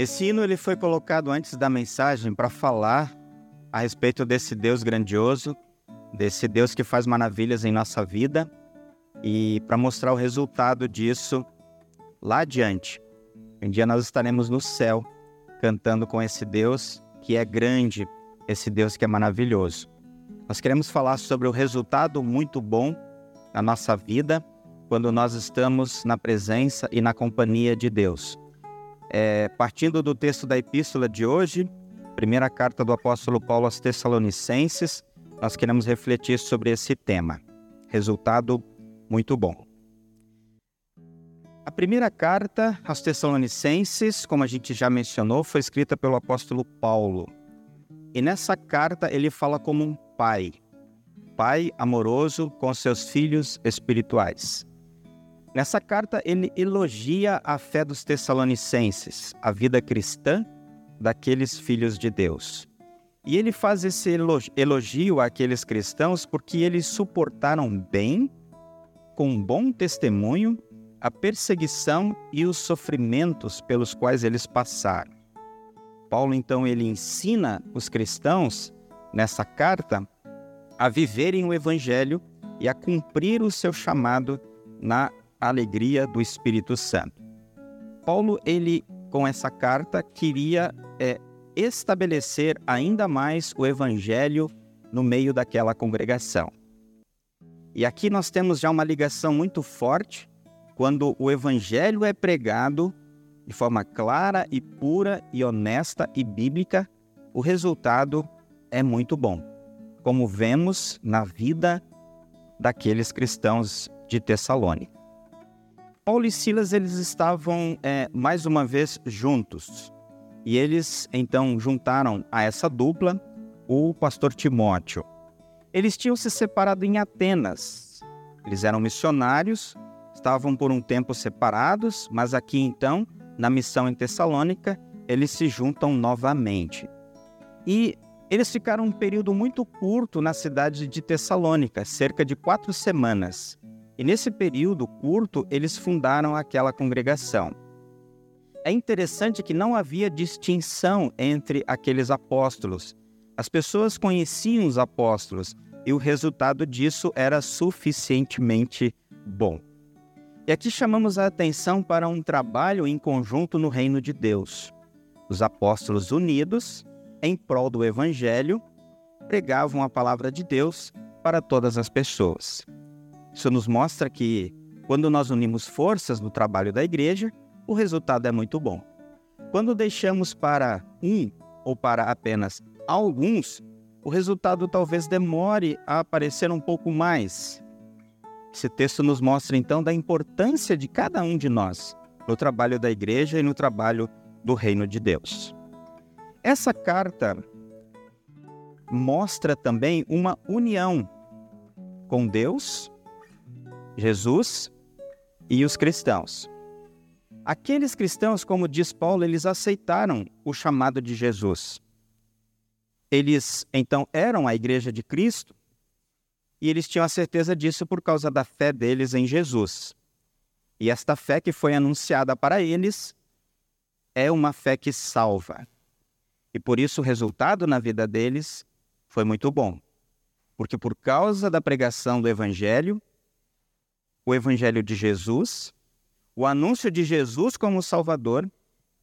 Esse hino ele foi colocado antes da mensagem para falar a respeito desse Deus grandioso, desse Deus que faz maravilhas em nossa vida e para mostrar o resultado disso lá adiante. Um dia nós estaremos no céu cantando com esse Deus que é grande, esse Deus que é maravilhoso. Nós queremos falar sobre o resultado muito bom na nossa vida quando nós estamos na presença e na companhia de Deus. É, partindo do texto da epístola de hoje, primeira carta do apóstolo Paulo aos Tessalonicenses, nós queremos refletir sobre esse tema. Resultado muito bom. A primeira carta aos Tessalonicenses, como a gente já mencionou, foi escrita pelo apóstolo Paulo. E nessa carta ele fala como um pai, pai amoroso com seus filhos espirituais. Nessa carta, ele elogia a fé dos Tessalonicenses, a vida cristã daqueles filhos de Deus. E ele faz esse elogio àqueles cristãos porque eles suportaram bem, com bom testemunho, a perseguição e os sofrimentos pelos quais eles passaram. Paulo então ele ensina os cristãos nessa carta a viverem o evangelho e a cumprir o seu chamado na alegria do Espírito Santo. Paulo, ele com essa carta queria é, estabelecer ainda mais o evangelho no meio daquela congregação. E aqui nós temos já uma ligação muito forte quando o evangelho é pregado de forma clara e pura e honesta e bíblica, o resultado é muito bom, como vemos na vida daqueles cristãos de Tessalônica. Paulo e Silas eles estavam é, mais uma vez juntos e eles então juntaram a essa dupla o pastor Timóteo. Eles tinham se separado em Atenas. Eles eram missionários, estavam por um tempo separados, mas aqui então, na missão em Tessalônica, eles se juntam novamente. E eles ficaram um período muito curto na cidade de Tessalônica, cerca de quatro semanas. E nesse período curto, eles fundaram aquela congregação. É interessante que não havia distinção entre aqueles apóstolos. As pessoas conheciam os apóstolos e o resultado disso era suficientemente bom. E aqui chamamos a atenção para um trabalho em conjunto no reino de Deus. Os apóstolos unidos, em prol do evangelho, pregavam a palavra de Deus para todas as pessoas. Isso nos mostra que, quando nós unimos forças no trabalho da igreja, o resultado é muito bom. Quando deixamos para um ou para apenas alguns, o resultado talvez demore a aparecer um pouco mais. Esse texto nos mostra então da importância de cada um de nós no trabalho da igreja e no trabalho do reino de Deus. Essa carta mostra também uma união com Deus Jesus e os cristãos. Aqueles cristãos, como diz Paulo, eles aceitaram o chamado de Jesus. Eles então eram a igreja de Cristo e eles tinham a certeza disso por causa da fé deles em Jesus. E esta fé que foi anunciada para eles é uma fé que salva. E por isso o resultado na vida deles foi muito bom. Porque por causa da pregação do evangelho, o Evangelho de Jesus, o anúncio de Jesus como Salvador,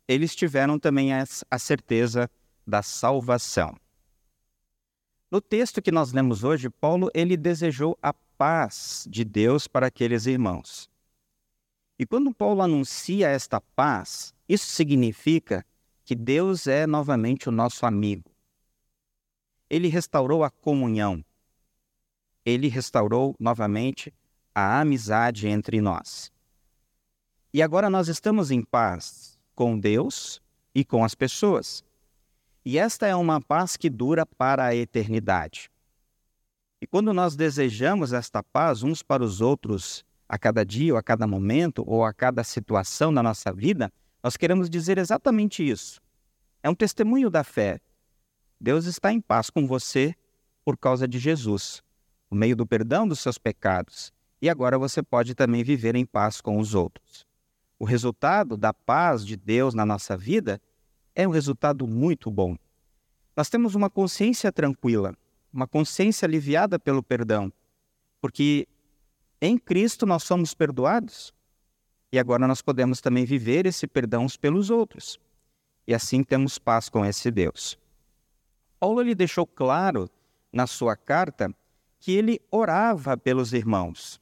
eles tiveram também a certeza da salvação. No texto que nós lemos hoje, Paulo ele desejou a paz de Deus para aqueles irmãos. E quando Paulo anuncia esta paz, isso significa que Deus é novamente o nosso amigo. Ele restaurou a comunhão. Ele restaurou novamente a amizade entre nós. E agora nós estamos em paz com Deus e com as pessoas. E esta é uma paz que dura para a eternidade. E quando nós desejamos esta paz uns para os outros a cada dia, ou a cada momento, ou a cada situação da nossa vida, nós queremos dizer exatamente isso. É um testemunho da fé. Deus está em paz com você por causa de Jesus, por meio do perdão dos seus pecados e agora você pode também viver em paz com os outros. O resultado da paz de Deus na nossa vida é um resultado muito bom. Nós temos uma consciência tranquila, uma consciência aliviada pelo perdão, porque em Cristo nós somos perdoados e agora nós podemos também viver esse perdão pelos outros. E assim temos paz com esse Deus. Paulo lhe deixou claro na sua carta que ele orava pelos irmãos.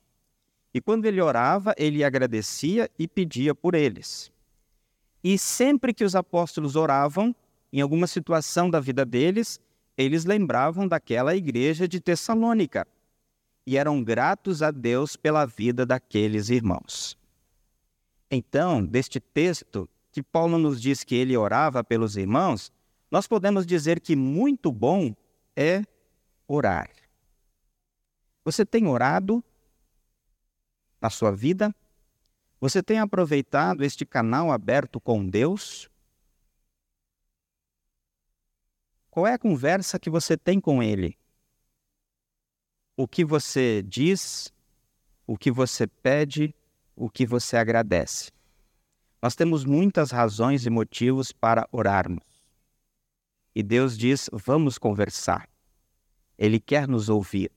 E quando ele orava, ele agradecia e pedia por eles. E sempre que os apóstolos oravam, em alguma situação da vida deles, eles lembravam daquela igreja de Tessalônica e eram gratos a Deus pela vida daqueles irmãos. Então, deste texto, que Paulo nos diz que ele orava pelos irmãos, nós podemos dizer que muito bom é orar. Você tem orado na sua vida? Você tem aproveitado este canal aberto com Deus? Qual é a conversa que você tem com Ele? O que você diz? O que você pede? O que você agradece? Nós temos muitas razões e motivos para orarmos. E Deus diz: vamos conversar. Ele quer nos ouvir.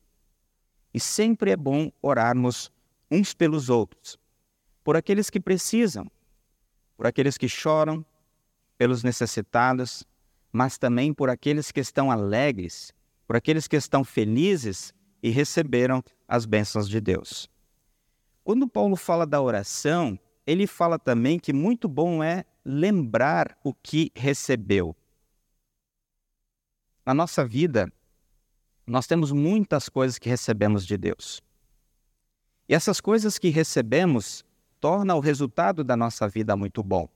E sempre é bom orarmos uns pelos outros, por aqueles que precisam, por aqueles que choram, pelos necessitados, mas também por aqueles que estão alegres, por aqueles que estão felizes e receberam as bênçãos de Deus. Quando Paulo fala da oração, ele fala também que muito bom é lembrar o que recebeu. Na nossa vida, nós temos muitas coisas que recebemos de Deus. E essas coisas que recebemos tornam o resultado da nossa vida muito bom.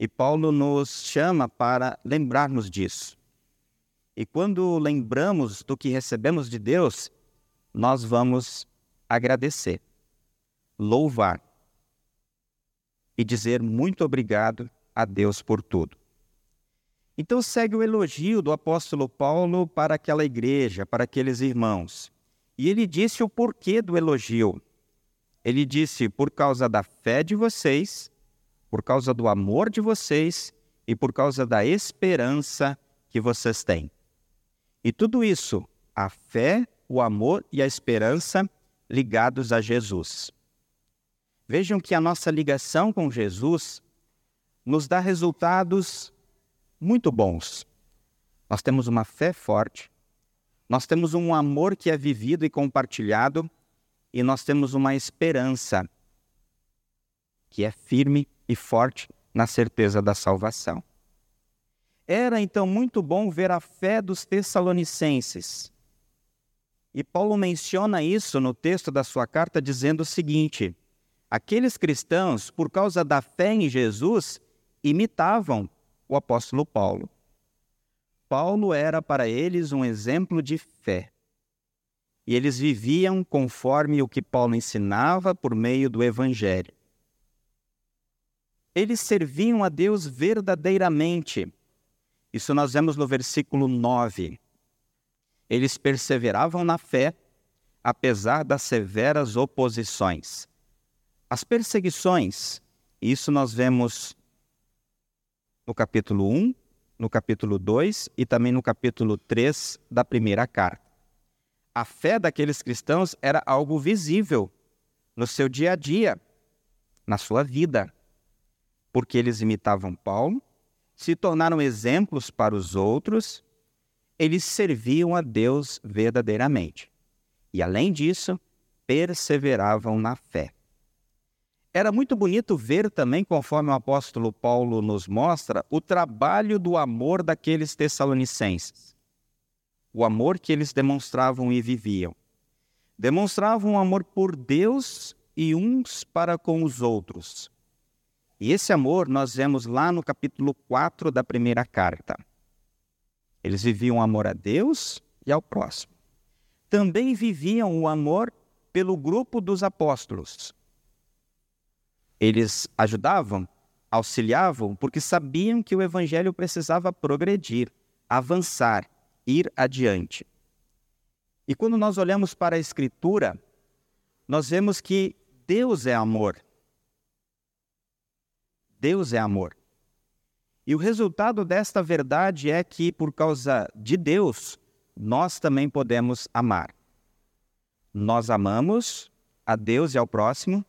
E Paulo nos chama para lembrarmos disso. E quando lembramos do que recebemos de Deus, nós vamos agradecer, louvar e dizer muito obrigado a Deus por tudo. Então segue o elogio do apóstolo Paulo para aquela igreja, para aqueles irmãos. E ele disse o porquê do elogio. Ele disse: por causa da fé de vocês, por causa do amor de vocês e por causa da esperança que vocês têm. E tudo isso, a fé, o amor e a esperança ligados a Jesus. Vejam que a nossa ligação com Jesus nos dá resultados muito bons. Nós temos uma fé forte, nós temos um amor que é vivido e compartilhado, e nós temos uma esperança que é firme e forte na certeza da salvação. Era então muito bom ver a fé dos Tessalonicenses. E Paulo menciona isso no texto da sua carta, dizendo o seguinte: aqueles cristãos, por causa da fé em Jesus, imitavam o apóstolo Paulo. Paulo era para eles um exemplo de fé. E eles viviam conforme o que Paulo ensinava por meio do Evangelho. Eles serviam a Deus verdadeiramente. Isso nós vemos no versículo 9. Eles perseveravam na fé, apesar das severas oposições. As perseguições, isso nós vemos no capítulo 1 no capítulo 2 e também no capítulo 3 da primeira carta. A fé daqueles cristãos era algo visível no seu dia a dia, na sua vida, porque eles imitavam Paulo, se tornaram exemplos para os outros, eles serviam a Deus verdadeiramente. E além disso, perseveravam na fé. Era muito bonito ver também, conforme o apóstolo Paulo nos mostra, o trabalho do amor daqueles tessalonicenses. O amor que eles demonstravam e viviam. Demonstravam amor por Deus e uns para com os outros. E esse amor nós vemos lá no capítulo 4 da primeira carta. Eles viviam amor a Deus e ao próximo. Também viviam o amor pelo grupo dos apóstolos, eles ajudavam, auxiliavam, porque sabiam que o evangelho precisava progredir, avançar, ir adiante. E quando nós olhamos para a Escritura, nós vemos que Deus é amor. Deus é amor. E o resultado desta verdade é que, por causa de Deus, nós também podemos amar. Nós amamos a Deus e ao próximo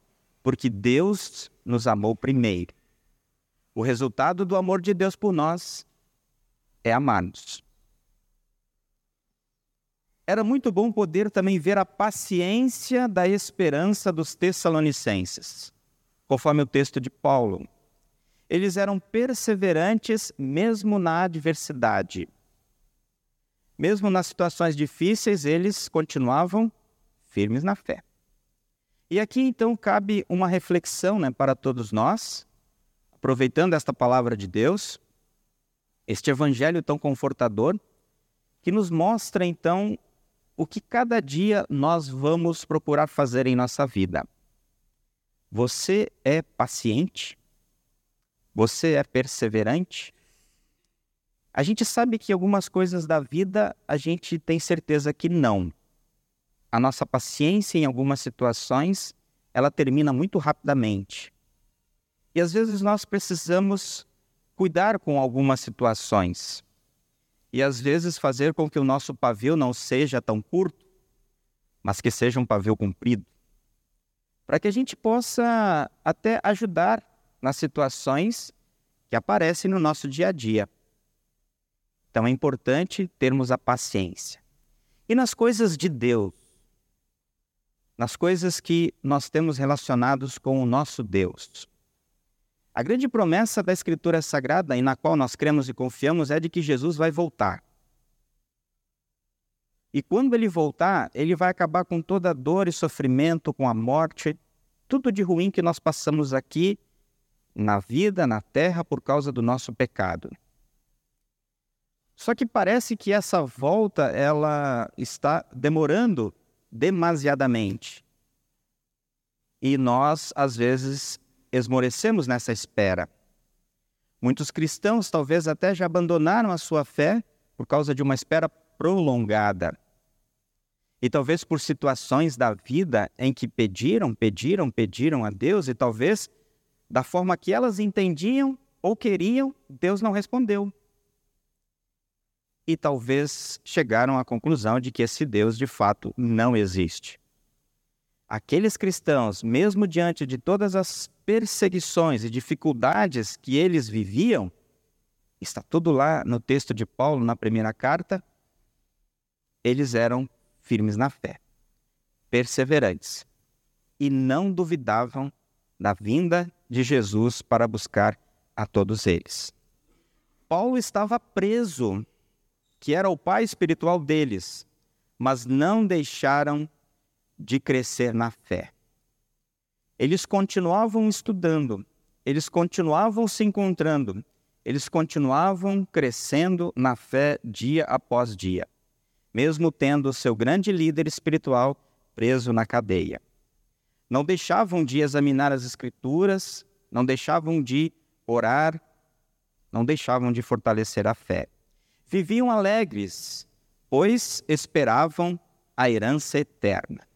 porque Deus nos amou primeiro. O resultado do amor de Deus por nós é amar-nos. Era muito bom poder também ver a paciência da esperança dos Tessalonicenses, conforme o texto de Paulo. Eles eram perseverantes mesmo na adversidade. Mesmo nas situações difíceis, eles continuavam firmes na fé. E aqui então cabe uma reflexão né, para todos nós, aproveitando esta palavra de Deus, este evangelho tão confortador, que nos mostra então o que cada dia nós vamos procurar fazer em nossa vida. Você é paciente? Você é perseverante? A gente sabe que algumas coisas da vida a gente tem certeza que não a nossa paciência em algumas situações, ela termina muito rapidamente. E às vezes nós precisamos cuidar com algumas situações. E às vezes fazer com que o nosso pavio não seja tão curto, mas que seja um pavio comprido. Para que a gente possa até ajudar nas situações que aparecem no nosso dia a dia. Então é importante termos a paciência. E nas coisas de Deus, nas coisas que nós temos relacionados com o nosso Deus. A grande promessa da Escritura Sagrada, e na qual nós cremos e confiamos, é de que Jesus vai voltar. E quando ele voltar, ele vai acabar com toda a dor e sofrimento, com a morte, tudo de ruim que nós passamos aqui na vida, na terra, por causa do nosso pecado. Só que parece que essa volta ela está demorando demasiadamente. E nós, às vezes, esmorecemos nessa espera. Muitos cristãos talvez até já abandonaram a sua fé por causa de uma espera prolongada. E talvez por situações da vida em que pediram, pediram, pediram a Deus e talvez da forma que elas entendiam ou queriam, Deus não respondeu e talvez chegaram à conclusão de que esse Deus de fato não existe. Aqueles cristãos, mesmo diante de todas as perseguições e dificuldades que eles viviam, está tudo lá no texto de Paulo, na primeira carta, eles eram firmes na fé, perseverantes e não duvidavam da vinda de Jesus para buscar a todos eles. Paulo estava preso que era o pai espiritual deles, mas não deixaram de crescer na fé. Eles continuavam estudando, eles continuavam se encontrando, eles continuavam crescendo na fé dia após dia, mesmo tendo seu grande líder espiritual preso na cadeia. Não deixavam de examinar as Escrituras, não deixavam de orar, não deixavam de fortalecer a fé viviam alegres, pois esperavam a herança eterna.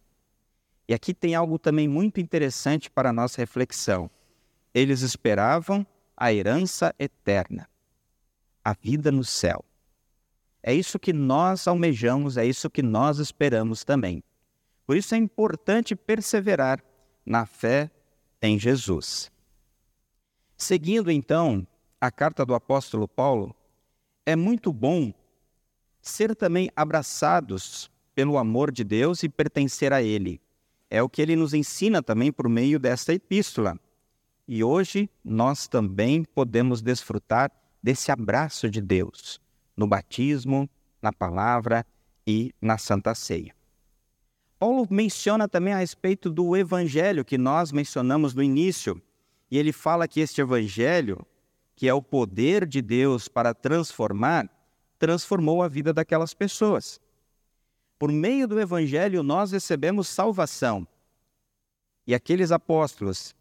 E aqui tem algo também muito interessante para a nossa reflexão. Eles esperavam a herança eterna, a vida no céu. É isso que nós almejamos, é isso que nós esperamos também. Por isso é importante perseverar na fé em Jesus. Seguindo então a carta do apóstolo Paulo, é muito bom ser também abraçados pelo amor de Deus e pertencer a Ele. É o que ele nos ensina também por meio desta epístola. E hoje nós também podemos desfrutar desse abraço de Deus no batismo, na palavra e na Santa Ceia. Paulo menciona também a respeito do evangelho que nós mencionamos no início, e ele fala que este evangelho que é o poder de Deus para transformar, transformou a vida daquelas pessoas. Por meio do Evangelho, nós recebemos salvação. E aqueles apóstolos,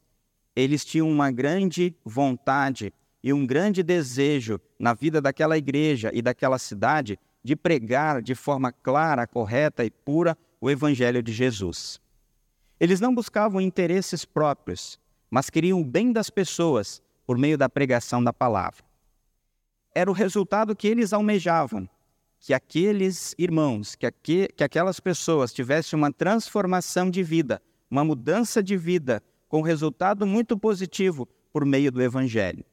eles tinham uma grande vontade e um grande desejo na vida daquela igreja e daquela cidade de pregar de forma clara, correta e pura o Evangelho de Jesus. Eles não buscavam interesses próprios, mas queriam o bem das pessoas por meio da pregação da palavra. era o resultado que eles almejavam, que aqueles irmãos, que, aqu que aquelas pessoas tivessem uma transformação de vida, uma mudança de vida, com resultado muito positivo por meio do Evangelho.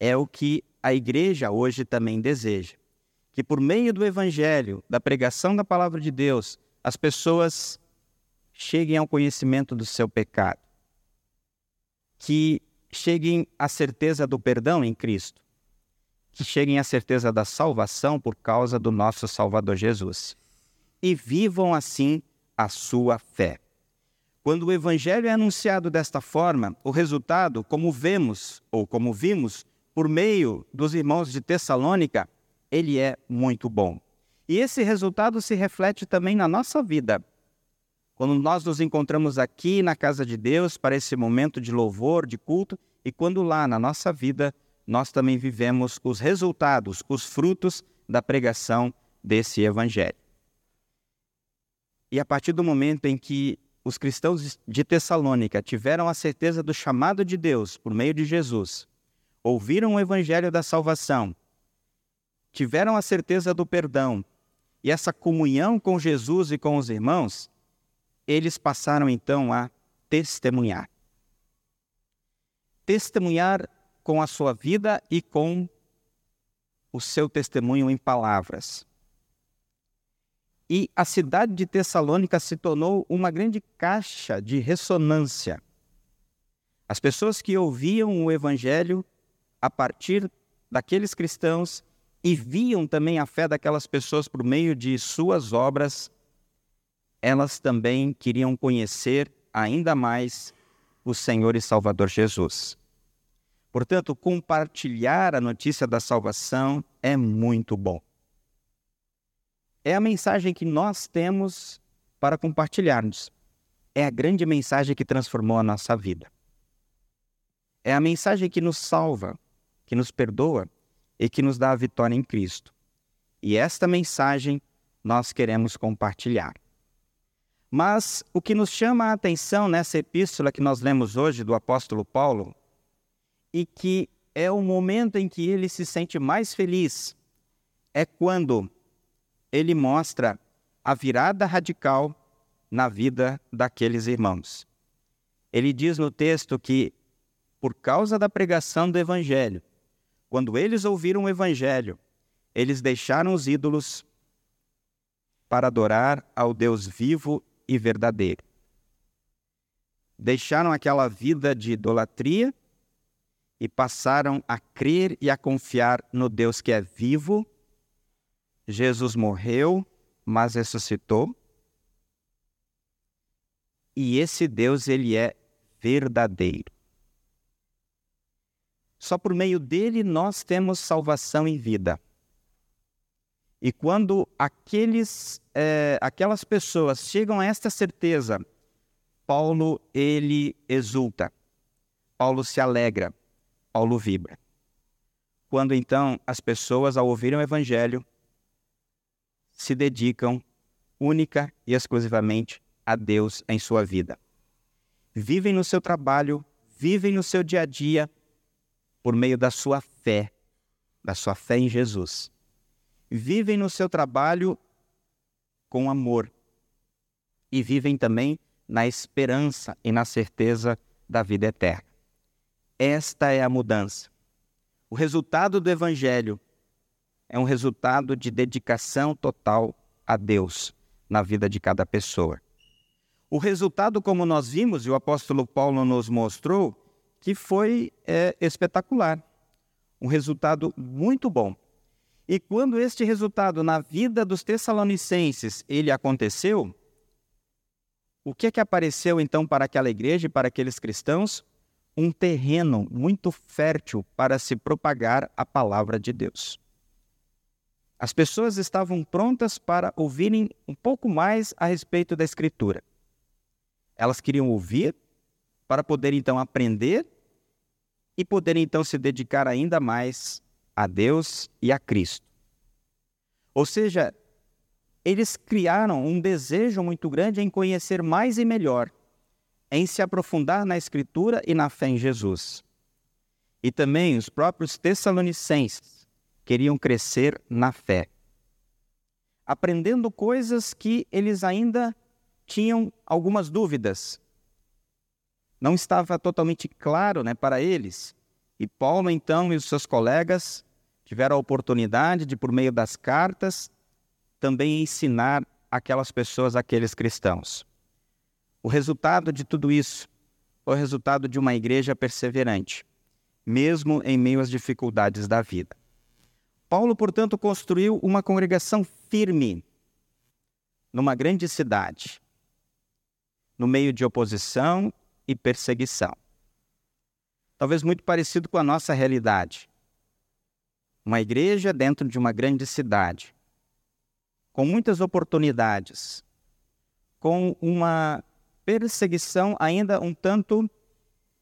É o que a igreja hoje também deseja. Que por meio do Evangelho, da pregação da palavra de Deus, as pessoas cheguem ao conhecimento do seu pecado. Que cheguem à certeza do perdão em Cristo. Que cheguem à certeza da salvação por causa do nosso Salvador Jesus. E vivam assim a sua fé. Quando o evangelho é anunciado desta forma, o resultado, como vemos ou como vimos por meio dos irmãos de Tessalônica, ele é muito bom. E esse resultado se reflete também na nossa vida. Quando nós nos encontramos aqui na casa de Deus para esse momento de louvor, de culto, e quando lá na nossa vida nós também vivemos os resultados, os frutos da pregação desse evangelho. E a partir do momento em que os cristãos de Tessalônica tiveram a certeza do chamado de Deus por meio de Jesus, ouviram o evangelho da salvação, tiveram a certeza do perdão e essa comunhão com Jesus e com os irmãos, eles passaram então a testemunhar. Testemunhar com a sua vida e com o seu testemunho em palavras e a cidade de Tessalônica se tornou uma grande caixa de ressonância. As pessoas que ouviam o Evangelho a partir daqueles cristãos e viam também a fé daquelas pessoas por meio de suas obras, elas também queriam conhecer ainda mais o Senhor e Salvador Jesus. Portanto, compartilhar a notícia da salvação é muito bom é a mensagem que nós temos para compartilharmos. É a grande mensagem que transformou a nossa vida. É a mensagem que nos salva, que nos perdoa e que nos dá a vitória em Cristo. E esta mensagem nós queremos compartilhar. Mas o que nos chama a atenção nessa epístola que nós lemos hoje do apóstolo Paulo, e que é o momento em que ele se sente mais feliz, é quando ele mostra a virada radical na vida daqueles irmãos. Ele diz no texto que, por causa da pregação do Evangelho, quando eles ouviram o Evangelho, eles deixaram os ídolos para adorar ao Deus vivo e verdadeiro. Deixaram aquela vida de idolatria e passaram a crer e a confiar no Deus que é vivo Jesus morreu, mas ressuscitou. E esse Deus, ele é verdadeiro. Só por meio dele nós temos salvação e vida. E quando aqueles, é, aquelas pessoas chegam a esta certeza, Paulo ele exulta, Paulo se alegra, Paulo vibra. Quando então as pessoas, ao ouvirem o Evangelho, se dedicam única e exclusivamente a Deus em sua vida. Vivem no seu trabalho, vivem no seu dia a dia por meio da sua fé, da sua fé em Jesus. Vivem no seu trabalho com amor e vivem também na esperança e na certeza da vida eterna. Esta é a mudança. O resultado do Evangelho é um resultado de dedicação total a Deus na vida de cada pessoa. O resultado, como nós vimos e o apóstolo Paulo nos mostrou, que foi é, espetacular. Um resultado muito bom. E quando este resultado na vida dos tessalonicenses ele aconteceu, o que é que apareceu então para aquela igreja e para aqueles cristãos? Um terreno muito fértil para se propagar a palavra de Deus. As pessoas estavam prontas para ouvirem um pouco mais a respeito da Escritura. Elas queriam ouvir para poder então aprender e poder então se dedicar ainda mais a Deus e a Cristo. Ou seja, eles criaram um desejo muito grande em conhecer mais e melhor, em se aprofundar na Escritura e na fé em Jesus. E também os próprios Tessalonicenses queriam crescer na fé, aprendendo coisas que eles ainda tinham algumas dúvidas. Não estava totalmente claro né, para eles. E Paulo, então, e os seus colegas tiveram a oportunidade de, por meio das cartas, também ensinar aquelas pessoas, aqueles cristãos. O resultado de tudo isso foi o resultado de uma igreja perseverante, mesmo em meio às dificuldades da vida. Paulo, portanto, construiu uma congregação firme numa grande cidade, no meio de oposição e perseguição. Talvez muito parecido com a nossa realidade. Uma igreja dentro de uma grande cidade, com muitas oportunidades, com uma perseguição ainda um tanto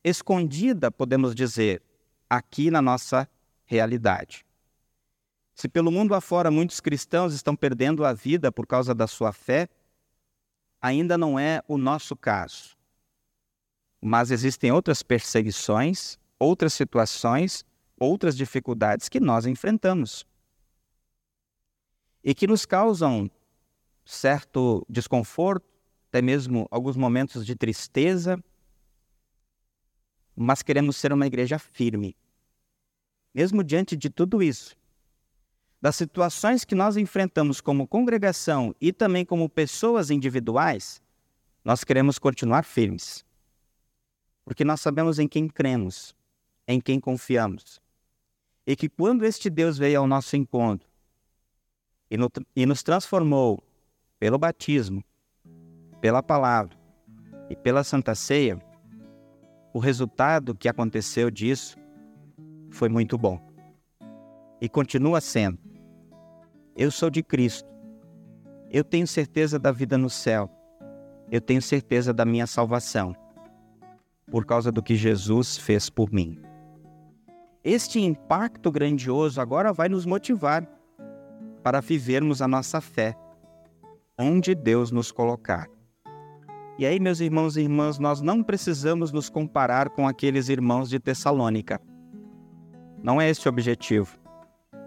escondida, podemos dizer, aqui na nossa realidade. Se pelo mundo afora muitos cristãos estão perdendo a vida por causa da sua fé, ainda não é o nosso caso. Mas existem outras perseguições, outras situações, outras dificuldades que nós enfrentamos e que nos causam certo desconforto, até mesmo alguns momentos de tristeza, mas queremos ser uma igreja firme. Mesmo diante de tudo isso, das situações que nós enfrentamos como congregação e também como pessoas individuais, nós queremos continuar firmes. Porque nós sabemos em quem cremos, em quem confiamos. E que quando este Deus veio ao nosso encontro e, no, e nos transformou pelo batismo, pela palavra e pela Santa Ceia, o resultado que aconteceu disso foi muito bom. E continua sendo. Eu sou de Cristo. Eu tenho certeza da vida no céu. Eu tenho certeza da minha salvação, por causa do que Jesus fez por mim. Este impacto grandioso agora vai nos motivar para vivermos a nossa fé, onde Deus nos colocar. E aí, meus irmãos e irmãs, nós não precisamos nos comparar com aqueles irmãos de Tessalônica. Não é esse o objetivo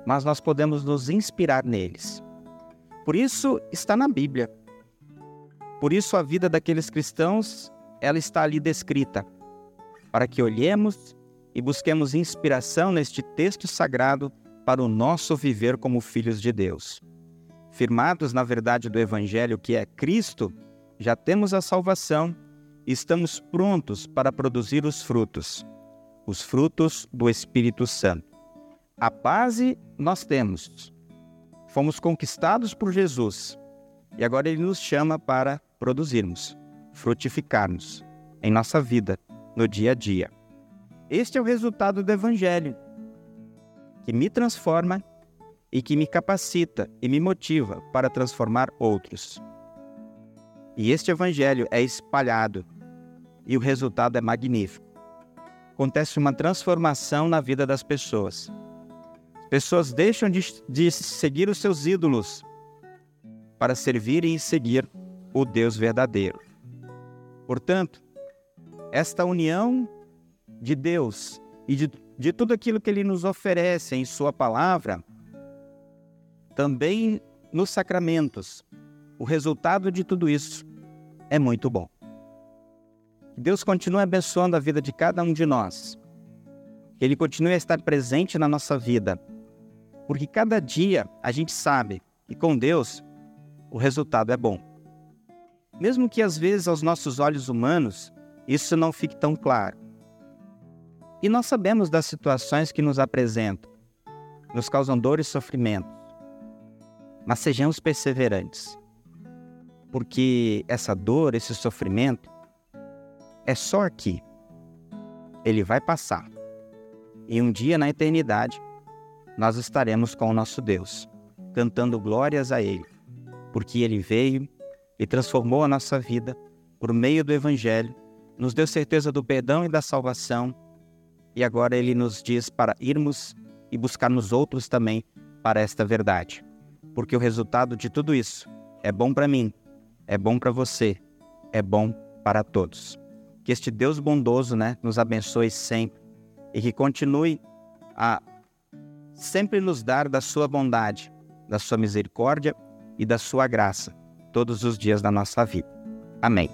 mas nós podemos nos inspirar neles. Por isso está na Bíblia. Por isso a vida daqueles cristãos, ela está ali descrita, para que olhemos e busquemos inspiração neste texto sagrado para o nosso viver como filhos de Deus. Firmados na verdade do evangelho que é Cristo, já temos a salvação e estamos prontos para produzir os frutos, os frutos do Espírito Santo. A base nós temos. Fomos conquistados por Jesus e agora Ele nos chama para produzirmos, frutificarmos em nossa vida, no dia a dia. Este é o resultado do Evangelho, que me transforma e que me capacita e me motiva para transformar outros. E este Evangelho é espalhado e o resultado é magnífico. Acontece uma transformação na vida das pessoas Pessoas deixam de, de seguir os seus ídolos para servirem e seguir o Deus verdadeiro. Portanto, esta união de Deus e de, de tudo aquilo que Ele nos oferece em Sua palavra, também nos sacramentos, o resultado de tudo isso é muito bom. Deus continue abençoando a vida de cada um de nós. Que Ele continue a estar presente na nossa vida porque cada dia a gente sabe que com Deus o resultado é bom. Mesmo que às vezes aos nossos olhos humanos isso não fique tão claro. E nós sabemos das situações que nos apresentam, nos causam dor e sofrimento. Mas sejamos perseverantes, porque essa dor, esse sofrimento, é só aqui. Ele vai passar. E um dia na eternidade, nós estaremos com o nosso Deus, cantando glórias a Ele, porque Ele veio e transformou a nossa vida por meio do Evangelho, nos deu certeza do perdão e da salvação, e agora Ele nos diz para irmos e buscar nos outros também para esta verdade, porque o resultado de tudo isso é bom para mim, é bom para você, é bom para todos. Que este Deus bondoso né, nos abençoe sempre e que continue a sempre nos dar da sua bondade, da sua misericórdia e da sua graça, todos os dias da nossa vida. Amém.